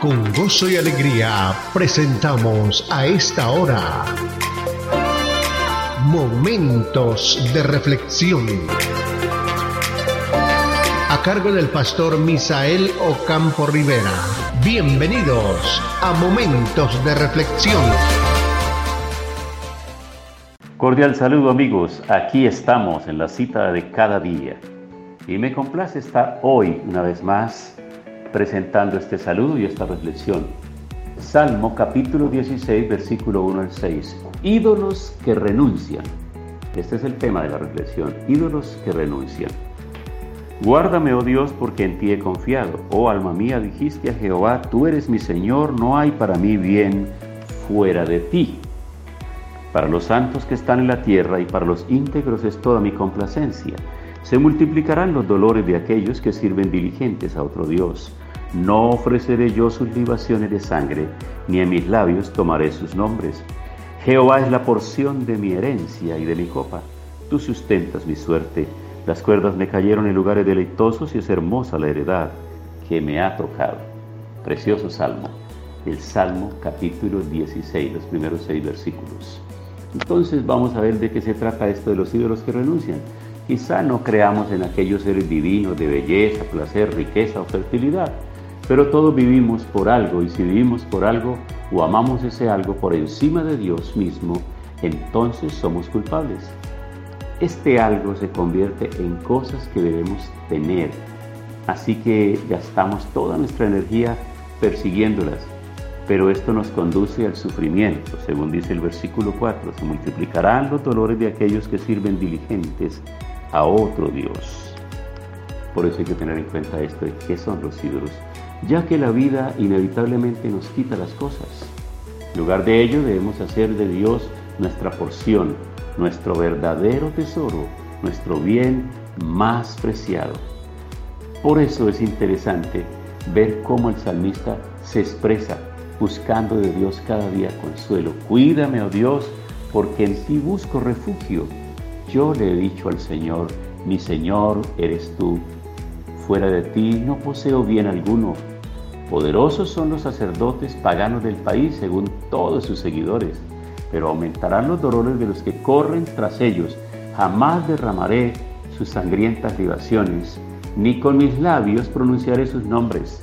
Con gozo y alegría presentamos a esta hora Momentos de Reflexión. A cargo del pastor Misael Ocampo Rivera. Bienvenidos a Momentos de Reflexión. Cordial saludo amigos, aquí estamos en la cita de cada día y me complace estar hoy una vez más presentando este saludo y esta reflexión. Salmo capítulo 16, versículo 1 al 6. Ídolos que renuncian. Este es el tema de la reflexión. Ídolos que renuncian. Guárdame, oh Dios, porque en ti he confiado. Oh alma mía, dijiste a Jehová, tú eres mi Señor, no hay para mí bien fuera de ti. Para los santos que están en la tierra y para los íntegros es toda mi complacencia. Se multiplicarán los dolores de aquellos que sirven diligentes a otro Dios. No ofreceré yo sus libaciones de sangre, ni en mis labios tomaré sus nombres. Jehová es la porción de mi herencia y de mi copa. Tú sustentas mi suerte. Las cuerdas me cayeron en lugares deleitosos y es hermosa la heredad que me ha tocado. Precioso salmo. El Salmo capítulo 16, los primeros seis versículos. Entonces vamos a ver de qué se trata esto de los ídolos que renuncian. Quizá no creamos en aquellos seres divinos de belleza, placer, riqueza o fertilidad, pero todos vivimos por algo y si vivimos por algo o amamos ese algo por encima de Dios mismo, entonces somos culpables. Este algo se convierte en cosas que debemos tener, así que gastamos toda nuestra energía persiguiéndolas, pero esto nos conduce al sufrimiento, según dice el versículo 4, se multiplicarán los dolores de aquellos que sirven diligentes a otro Dios. Por eso hay que tener en cuenta esto de qué son los ídolos, ya que la vida inevitablemente nos quita las cosas. En lugar de ello debemos hacer de Dios nuestra porción, nuestro verdadero tesoro, nuestro bien más preciado. Por eso es interesante ver cómo el salmista se expresa buscando de Dios cada día consuelo. Cuídame, oh Dios, porque en ti busco refugio. Yo le he dicho al Señor, mi Señor eres tú. Fuera de ti no poseo bien alguno. Poderosos son los sacerdotes paganos del país según todos sus seguidores, pero aumentarán los dolores de los que corren tras ellos. Jamás derramaré sus sangrientas libaciones, ni con mis labios pronunciaré sus nombres.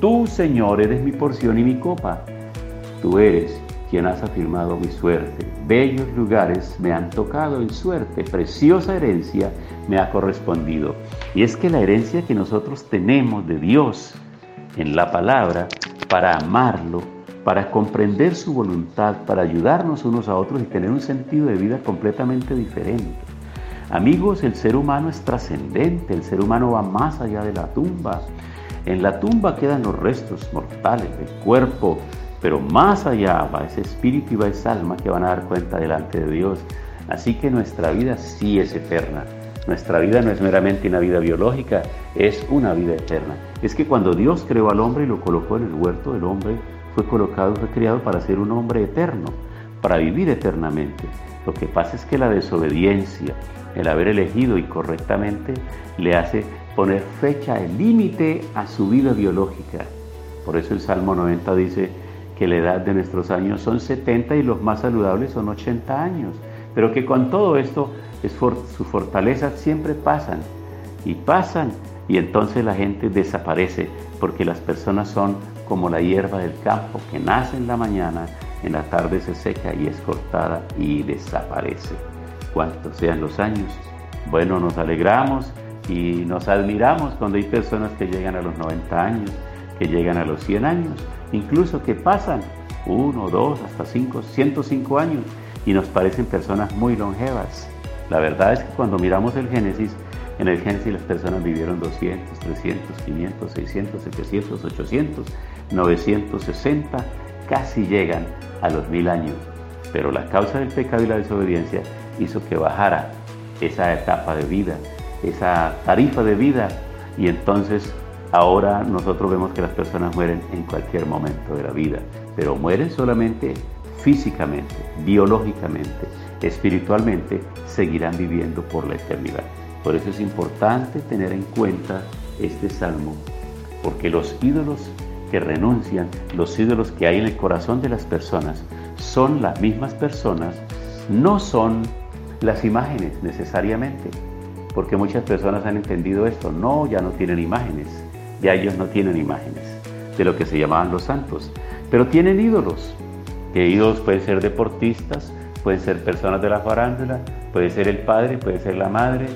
Tú, Señor, eres mi porción y mi copa. Tú eres quien has afirmado mi suerte. Bellos lugares me han tocado en suerte, preciosa herencia me ha correspondido. Y es que la herencia que nosotros tenemos de Dios en la palabra, para amarlo, para comprender su voluntad, para ayudarnos unos a otros y tener un sentido de vida completamente diferente. Amigos, el ser humano es trascendente, el ser humano va más allá de la tumba. En la tumba quedan los restos mortales del cuerpo, pero más allá va ese espíritu y va esa alma que van a dar cuenta delante de Dios. Así que nuestra vida sí es eterna. Nuestra vida no es meramente una vida biológica, es una vida eterna. Es que cuando Dios creó al hombre y lo colocó en el huerto, el hombre fue colocado, fue creado para ser un hombre eterno, para vivir eternamente. Lo que pasa es que la desobediencia, el haber elegido incorrectamente, le hace poner fecha, el límite a su vida biológica. Por eso el Salmo 90 dice, que la edad de nuestros años son 70 y los más saludables son 80 años, pero que con todo esto es su fortaleza siempre pasan y pasan y entonces la gente desaparece porque las personas son como la hierba del campo que nace en la mañana, en la tarde se seca y es cortada y desaparece. Cuantos sean los años, bueno, nos alegramos y nos admiramos cuando hay personas que llegan a los 90 años, que llegan a los 100 años, incluso que pasan uno, dos, hasta cinco, 105 años y nos parecen personas muy longevas. La verdad es que cuando miramos el Génesis, en el Génesis las personas vivieron 200, 300, 500, 600, 700, 800, 960, casi llegan a los mil años. Pero la causa del pecado y la desobediencia hizo que bajara esa etapa de vida, esa tarifa de vida, y entonces Ahora nosotros vemos que las personas mueren en cualquier momento de la vida, pero mueren solamente físicamente, biológicamente, espiritualmente, seguirán viviendo por la eternidad. Por eso es importante tener en cuenta este salmo, porque los ídolos que renuncian, los ídolos que hay en el corazón de las personas, son las mismas personas, no son las imágenes necesariamente, porque muchas personas han entendido esto, no, ya no tienen imágenes, ya ellos no tienen imágenes de lo que se llamaban los santos, pero tienen ídolos, que ídolos pueden ser deportistas, pueden ser personas de la farándula, puede ser el padre, puede ser la madre,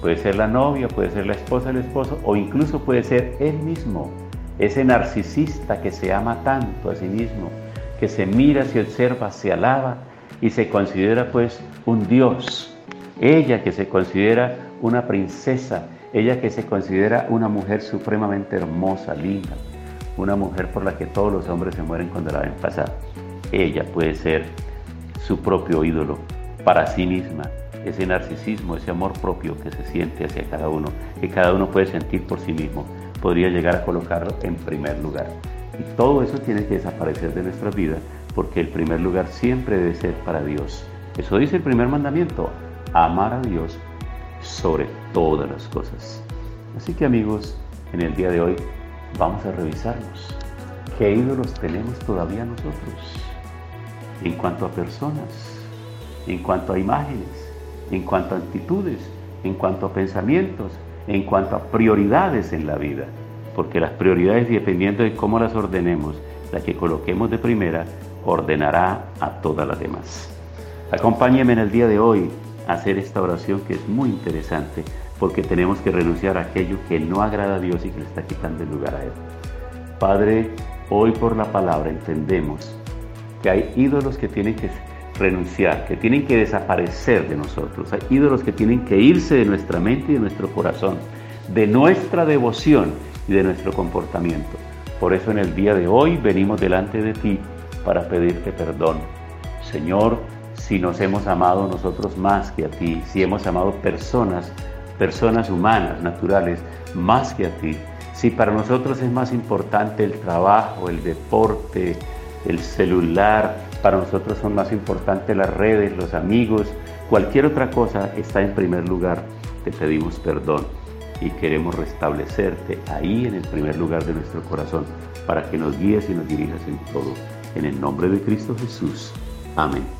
puede ser la novia, puede ser la esposa, el esposo, o incluso puede ser él mismo, ese narcisista que se ama tanto a sí mismo, que se mira, se observa, se alaba y se considera pues un dios. Ella que se considera una princesa, ella que se considera una mujer supremamente hermosa, linda, una mujer por la que todos los hombres se mueren cuando la ven pasar. Ella puede ser su propio ídolo para sí misma, ese narcisismo, ese amor propio que se siente hacia cada uno, que cada uno puede sentir por sí mismo, podría llegar a colocarlo en primer lugar. Y todo eso tiene que desaparecer de nuestra vida porque el primer lugar siempre debe ser para Dios. Eso dice el primer mandamiento, amar a Dios sobre todas las cosas. Así que amigos, en el día de hoy vamos a revisarnos. ¿Qué ídolos tenemos todavía nosotros? En cuanto a personas, en cuanto a imágenes, en cuanto a actitudes, en cuanto a pensamientos, en cuanto a prioridades en la vida. Porque las prioridades, dependiendo de cómo las ordenemos, la que coloquemos de primera, ordenará a todas las demás. Acompáñeme en el día de hoy hacer esta oración que es muy interesante porque tenemos que renunciar a aquello que no agrada a Dios y que le está quitando el lugar a Él. Padre, hoy por la palabra entendemos que hay ídolos que tienen que renunciar, que tienen que desaparecer de nosotros. Hay ídolos que tienen que irse de nuestra mente y de nuestro corazón, de nuestra devoción y de nuestro comportamiento. Por eso en el día de hoy venimos delante de ti para pedirte perdón. Señor, si nos hemos amado nosotros más que a ti, si hemos amado personas, personas humanas, naturales, más que a ti, si para nosotros es más importante el trabajo, el deporte, el celular, para nosotros son más importantes las redes, los amigos, cualquier otra cosa está en primer lugar, te pedimos perdón y queremos restablecerte ahí en el primer lugar de nuestro corazón para que nos guíes y nos dirijas en todo. En el nombre de Cristo Jesús. Amén.